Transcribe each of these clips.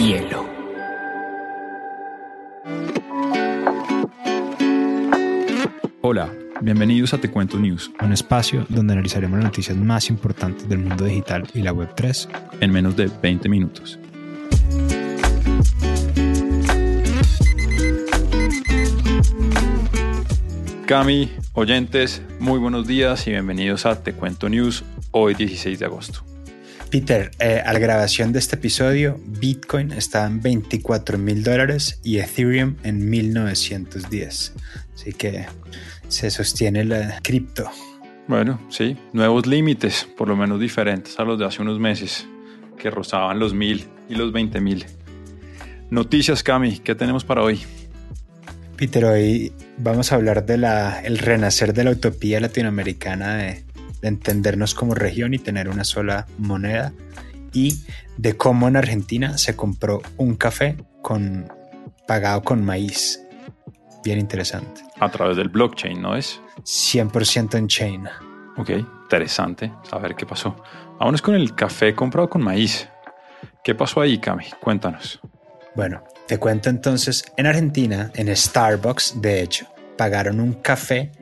hielo. Hola, bienvenidos a Te Cuento News, un espacio donde analizaremos las noticias más importantes del mundo digital y la Web3 en menos de 20 minutos. Cami, oyentes, muy buenos días y bienvenidos a Te Cuento News, hoy 16 de agosto. Peter, eh, a la grabación de este episodio, Bitcoin está en 24 mil dólares y Ethereum en 1910. Así que se sostiene la cripto. Bueno, sí, nuevos límites, por lo menos diferentes a los de hace unos meses, que rozaban los mil y los 20 mil. Noticias, Cami, ¿qué tenemos para hoy? Peter, hoy vamos a hablar del el renacer de la utopía latinoamericana de entendernos como región y tener una sola moneda y de cómo en Argentina se compró un café con pagado con maíz. Bien interesante. A través del blockchain, ¿no es? 100% en chain. Ok, interesante saber qué pasó. Vámonos con el café comprado con maíz. ¿Qué pasó ahí, Cami? Cuéntanos. Bueno, te cuento entonces, en Argentina, en Starbucks, de hecho, pagaron un café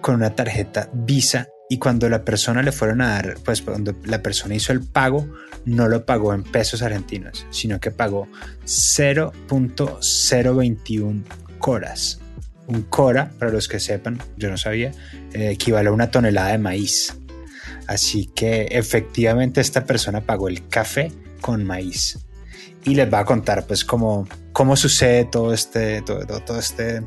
con una tarjeta Visa y cuando la persona le fueron a dar, pues cuando la persona hizo el pago, no lo pagó en pesos argentinos, sino que pagó 0.021 coras. Un cora, para los que sepan, yo no sabía, eh, equivale a una tonelada de maíz. Así que efectivamente esta persona pagó el café con maíz. Y les va a contar pues cómo, cómo sucede todo este, todo, todo este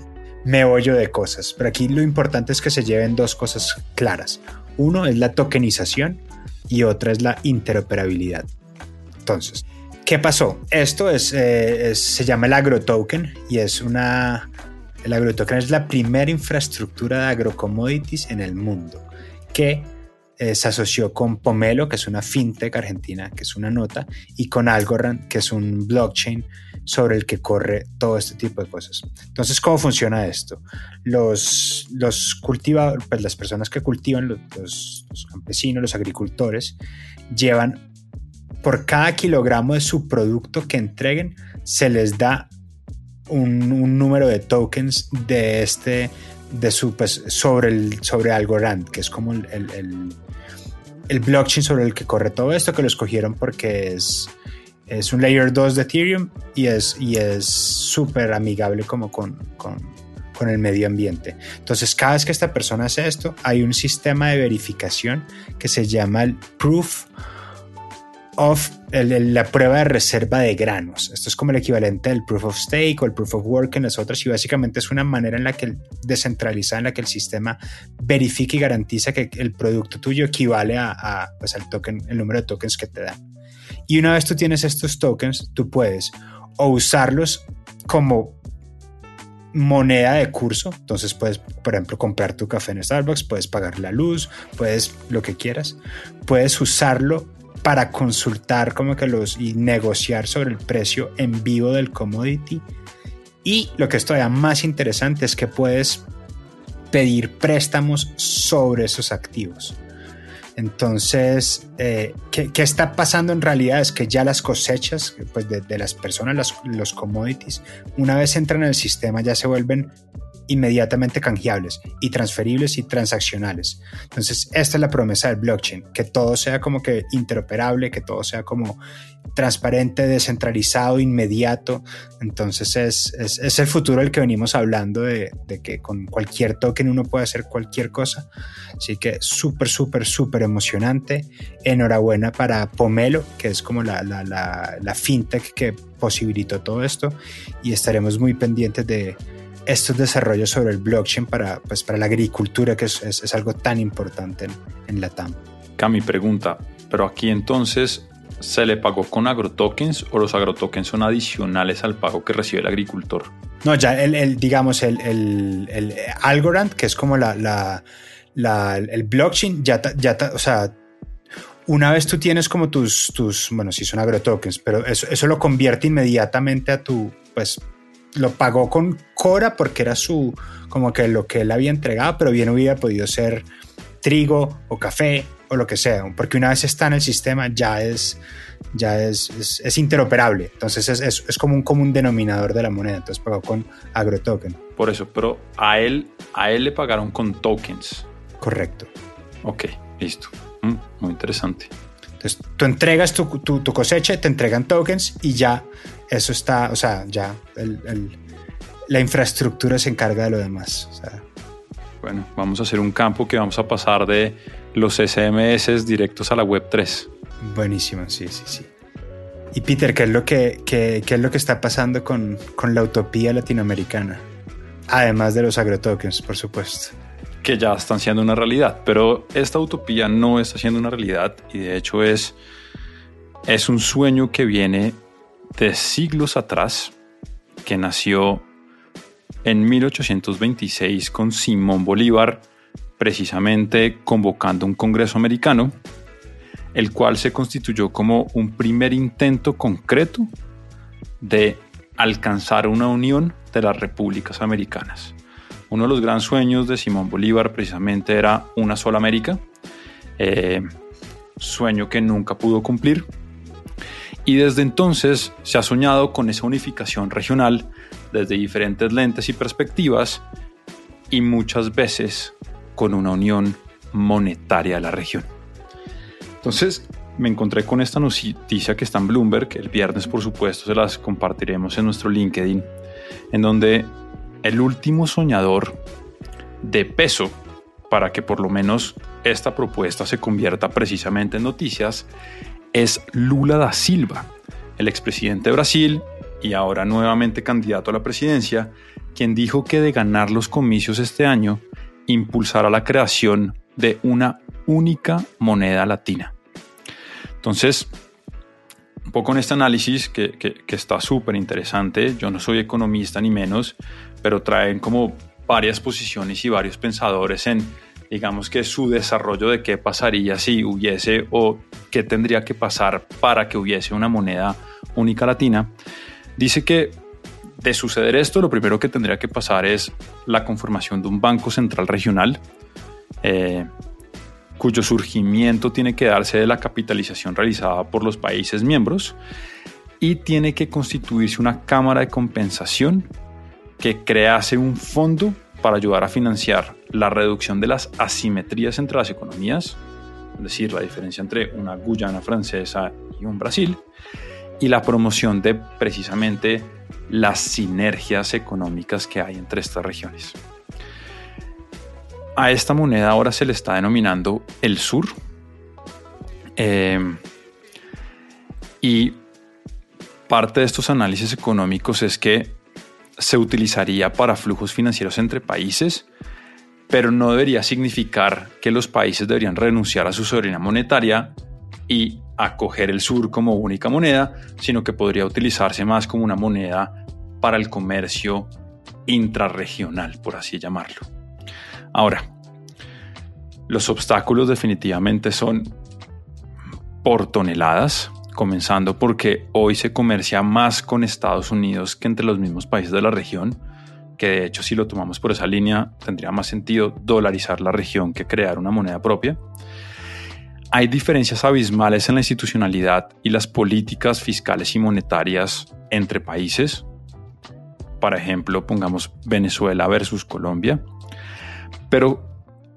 meollo de cosas. Pero aquí lo importante es que se lleven dos cosas claras. Uno es la tokenización y otra es la interoperabilidad. Entonces, ¿qué pasó? Esto es, eh, se llama el agrotoken y es una... El agrotoken es la primera infraestructura de agrocommodities en el mundo que eh, se asoció con Pomelo, que es una fintech argentina, que es una nota, y con Algorand, que es un blockchain sobre el que corre todo este tipo de cosas. Entonces, ¿cómo funciona esto? Los, los cultivadores, pues las personas que cultivan, los, campesinos, los agricultores, llevan por cada kilogramo de su producto que entreguen, se les da un, número de tokens de este de su pues, sobre el sobre Algorand que es como el, el, el, blockchain sobre el que corre todo esto que lo escogieron porque es es un layer 2 de Ethereum y es y es súper amigable como con, con, con, el medio ambiente. Entonces, cada vez que esta persona hace esto, hay un sistema de verificación que se llama el Proof of la prueba de reserva de granos. Esto es como el equivalente del proof of stake o el proof of work en las otras y básicamente es una manera en la que descentralizada en la que el sistema verifica y garantiza que el producto tuyo equivale a, a pues, al token, el número de tokens que te dan. Y una vez tú tienes estos tokens, tú puedes o usarlos como moneda de curso. Entonces puedes, por ejemplo, comprar tu café en Starbucks, puedes pagar la luz, puedes lo que quieras. Puedes usarlo para consultar como que los y negociar sobre el precio en vivo del commodity. Y lo que es todavía más interesante es que puedes pedir préstamos sobre esos activos. Entonces, eh, ¿qué, está pasando en realidad? Es que ya las cosechas pues de, las personas, los commodities, una vez entran en el sistema ya se vuelven inmediatamente canjeables y transferibles y transaccionales. Entonces, esta es la promesa del blockchain, que todo sea como que interoperable, que todo sea como transparente, descentralizado, inmediato. Entonces, es, es, el futuro del que venimos hablando de, que con cualquier token uno puede hacer cualquier cosa. Así que súper, súper, súper emocionante. Enhorabuena para Pomelo, que es como la, la, la fintech que posibilitó todo esto y estaremos muy pendientes de estos desarrollos sobre el blockchain para, pues, para la agricultura, que es, es, algo tan importante en, en la TAM. Cami pregunta, pero aquí entonces se le pagó con agrotokens o los agrotokens son adicionales al pago que recibe el agricultor? No, ya el, el digamos, el, el, el, Algorand, que es como la, la, la el blockchain, ya, ya, o sea, una vez tú tienes como tus, tus bueno, si son agrotokens, pero eso, eso lo convierte inmediatamente a tu, pues, lo pagó con Cora porque era su, como que lo que él había entregado, pero bien hubiera podido ser trigo o café o lo que sea, porque una vez está en el sistema ya es, ya es, es, interoperable. Entonces es, es, es, como un común denominador de la moneda. Entonces pagó con AgroToken. Por eso, pero a él, a él le pagaron con tokens. Correcto. Ok, listo. Mm, muy interesante. Entonces tú entregas tu, tu, tu, cosecha, te entregan tokens y ya eso está, o sea, ya el, el, la infraestructura se encarga de lo demás. O sea, bueno, vamos a hacer un campo que vamos a pasar de los SMS directos a la web 3. Buenísimo, sí, sí, sí. Y Peter, ¿qué es lo que, qué, qué es lo que está pasando con, con, la utopía latinoamericana? Además de los agrotokens, por supuesto. Que ya están siendo una realidad, pero esta utopía no está siendo una realidad y de hecho es, es un sueño que viene de siglos atrás, que nació en 1826 con Simón Bolívar, precisamente convocando un Congreso americano, el cual se constituyó como un primer intento concreto de alcanzar una unión de las repúblicas americanas. Uno de los grandes sueños de Simón Bolívar precisamente era una sola América, eh, sueño que nunca pudo cumplir. Y desde entonces se ha soñado con esa unificación regional desde diferentes lentes y perspectivas y muchas veces con una unión monetaria de la región. Entonces me encontré con esta noticia que está en Bloomberg, el viernes por supuesto se las compartiremos en nuestro LinkedIn, en donde el último soñador de peso para que por lo menos esta propuesta se convierta precisamente en noticias es Lula da Silva, el expresidente de Brasil y ahora nuevamente candidato a la presidencia, quien dijo que de ganar los comicios este año, impulsará la creación de una única moneda latina. Entonces, un poco en este análisis que, que está súper interesante, yo no soy economista ni menos, pero traen como varias posiciones y varios pensadores en, digamos que su desarrollo de qué pasaría si hubiese o qué tendría que pasar para que hubiese una moneda única latina. Dice que de suceder esto, lo primero que tendría que pasar es la conformación de un banco central regional, eh, cuyo surgimiento tiene que darse de la capitalización realizada por los países miembros y tiene que constituirse una cámara de compensación que crease un fondo para ayudar a financiar la reducción de las asimetrías entre las economías, es decir, la diferencia entre una Guyana francesa y un Brasil, y la promoción de precisamente las sinergias económicas que hay entre estas regiones. A esta moneda ahora se le está denominando el sur. Eh, y parte de estos análisis económicos es que se utilizaría para flujos financieros entre países, pero no debería significar que los países deberían renunciar a su soberanía monetaria y acoger el sur como única moneda, sino que podría utilizarse más como una moneda para el comercio intrarregional, por así llamarlo. Ahora, los obstáculos definitivamente son por toneladas, comenzando porque hoy se comercia más con Estados Unidos que entre los mismos países de la región, que de hecho si lo tomamos por esa línea tendría más sentido dolarizar la región que crear una moneda propia. Hay diferencias abismales en la institucionalidad y las políticas fiscales y monetarias entre países. Por ejemplo, pongamos Venezuela versus Colombia. Pero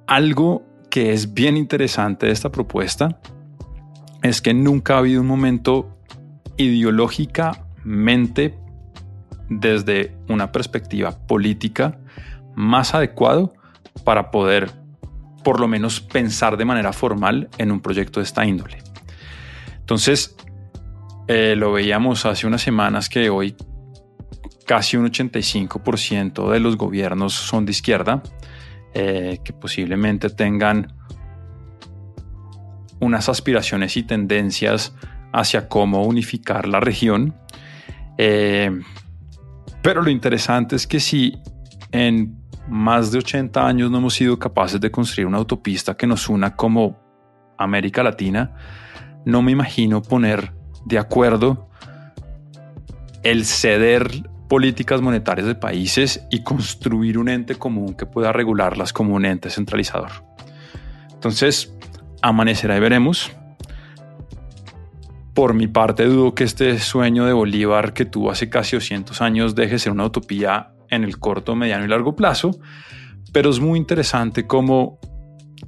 algo que es bien interesante de esta propuesta es que nunca ha habido un momento ideológicamente desde una perspectiva política más adecuado para poder por lo menos pensar de manera formal en un proyecto de esta índole. Entonces, eh, lo veíamos hace unas semanas que hoy casi un 85% de los gobiernos son de izquierda, eh, que posiblemente tengan unas aspiraciones y tendencias hacia cómo unificar la región. Eh, pero lo interesante es que si en más de 80 años no hemos sido capaces de construir una autopista que nos una como América Latina, no me imagino poner de acuerdo el ceder políticas monetarias de países y construir un ente común que pueda regularlas como un ente centralizador. Entonces, amanecerá y veremos. Por mi parte, dudo que este sueño de Bolívar que tuvo hace casi 200 años deje de ser una utopía en el corto, mediano y largo plazo, pero es muy interesante cómo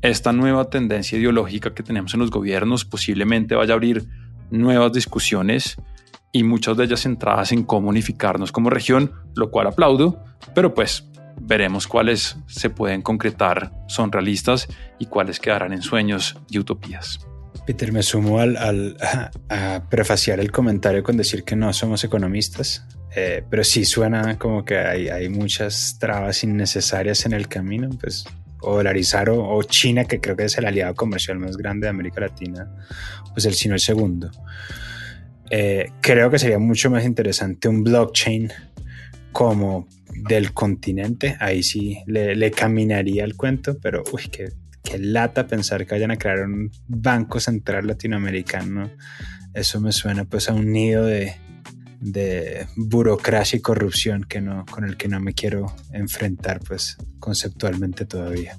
esta nueva tendencia ideológica que tenemos en los gobiernos posiblemente vaya a abrir nuevas discusiones y muchas de ellas centradas en cómo unificarnos como región, lo cual aplaudo, pero pues veremos cuáles se pueden concretar, son realistas y cuáles quedarán en sueños y utopías. Peter, me sumo al, a, prefaciar el comentario con decir que no somos economistas, eh, pero sí suena como que hay, hay, muchas trabas innecesarias en el camino, pues o dolarizar o, China, que creo que es el aliado comercial más grande de América Latina, pues el sino el segundo. Eh, creo que sería mucho más interesante un blockchain como del continente, ahí sí le, caminaría el cuento, pero uy, qué, qué, lata pensar que vayan a crear un banco central latinoamericano. Eso me suena pues a un nido de, de burocracia y corrupción que no, con el que no me quiero enfrentar pues conceptualmente todavía.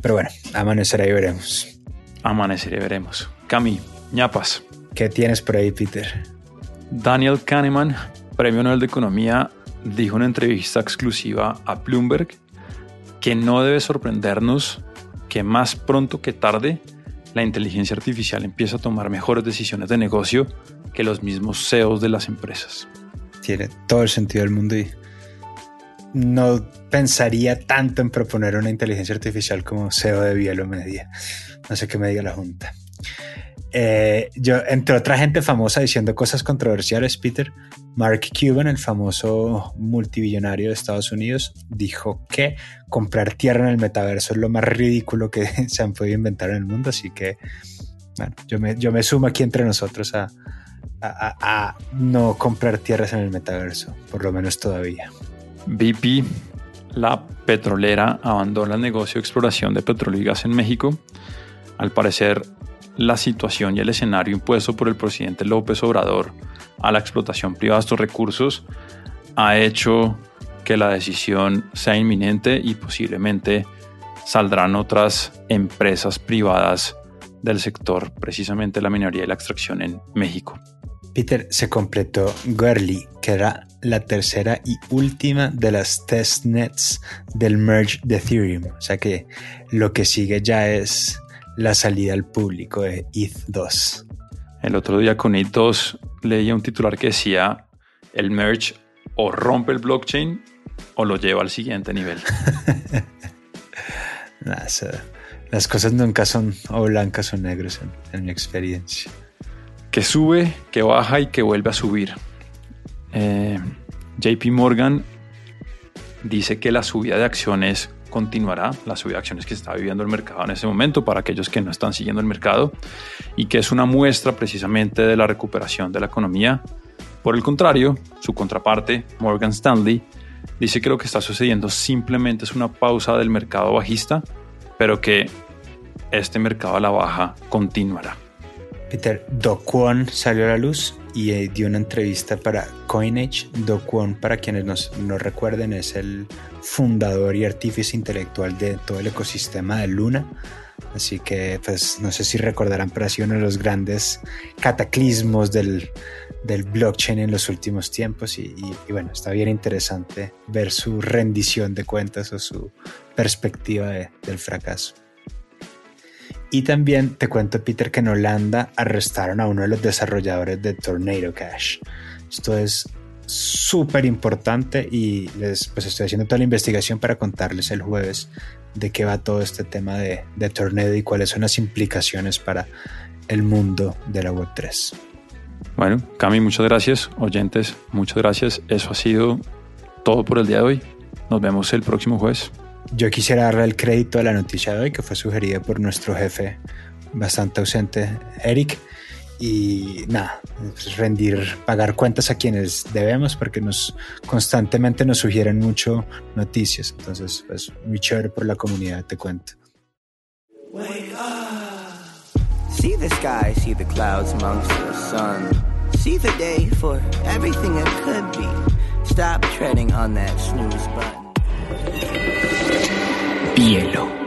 Pero bueno, amanecerá y veremos. Amanecerá y veremos. Cami, ñapas. ¿Qué tienes por ahí, Peter? Daniel Kahneman, Premio Nobel de Economía, dijo en una entrevista exclusiva a Bloomberg que no debe sorprendernos que más pronto que tarde la inteligencia artificial empieza a tomar mejores decisiones de negocio que los mismos CEOs de las empresas. Tiene todo el sentido del mundo y no pensaría tanto en proponer una inteligencia artificial como CEO de Bielo Media. No sé qué me diga la Junta. Eh, yo, entre otra gente famosa diciendo cosas controversiales, Peter, Mark Cuban, el famoso multibillonario de Estados Unidos, dijo que comprar tierra en el metaverso es lo más ridículo que se han podido inventar en el mundo. Así que, bueno, yo me, yo me sumo aquí entre nosotros a, a, no comprar tierras en el metaverso, por lo menos todavía. BP, la petrolera, abandona el negocio de exploración de petróleo y gas en México. Al parecer, la situación y el escenario impuesto por el presidente López Obrador a la explotación privada de estos recursos ha hecho que la decisión sea inminente y posiblemente saldrán otras empresas privadas del sector, precisamente la minería y la extracción en México. Peter, se completó Gurley, que era la tercera y última de las testnets del merge de Ethereum. O sea que lo que sigue ya es la salida al público de ETH2. El otro día con ETH2 leía un titular que decía, el merge o rompe el blockchain o lo lleva al siguiente nivel. las cosas nunca son o blancas o negras en, mi experiencia. Que sube, que baja y que vuelve a subir. Eh, JP Morgan dice que la subida de acciones continuará la subida de acciones que está viviendo el mercado en ese momento para aquellos que no están siguiendo el mercado y que es una muestra precisamente de la recuperación de la economía. Por el contrario, su contraparte, Morgan Stanley, dice que lo que está sucediendo simplemente es una pausa del mercado bajista, pero que este mercado a la baja continuará. Peter, Do salió a la luz y eh, dio una entrevista para Coinage. Do Kwon, para quienes nos, nos recuerden, es el fundador y artífice intelectual de todo el ecosistema de Luna. Así que, pues, no sé si recordarán, pero ha sido uno de los grandes cataclismos del, del blockchain en los últimos tiempos. Y, y, bueno, está bien interesante ver su rendición de cuentas o su perspectiva del fracaso. Y también te cuento, Peter, que en Holanda arrestaron a uno de los desarrolladores de Tornado Cash. Esto es súper importante y les pues estoy haciendo toda la investigación para contarles el jueves de qué va todo este tema de, de Tornado y cuáles son las implicaciones para el mundo de la Web3. Bueno, Cami, muchas gracias. Oyentes, muchas gracias. Eso ha sido todo por el día de hoy. Nos vemos el próximo jueves. Yo quisiera darle el crédito a la noticia de hoy que fue sugerida por nuestro jefe bastante ausente, Eric. Y nada, rendir, pagar cuentas a quienes debemos porque nos constantemente nos sugieren mucho noticias. Entonces, pues muy chévere por la comunidad, te cuento. See the sky, see the clouds amongst the sun. See the day for everything it could be. Stop treading on that snooze button. Hielo.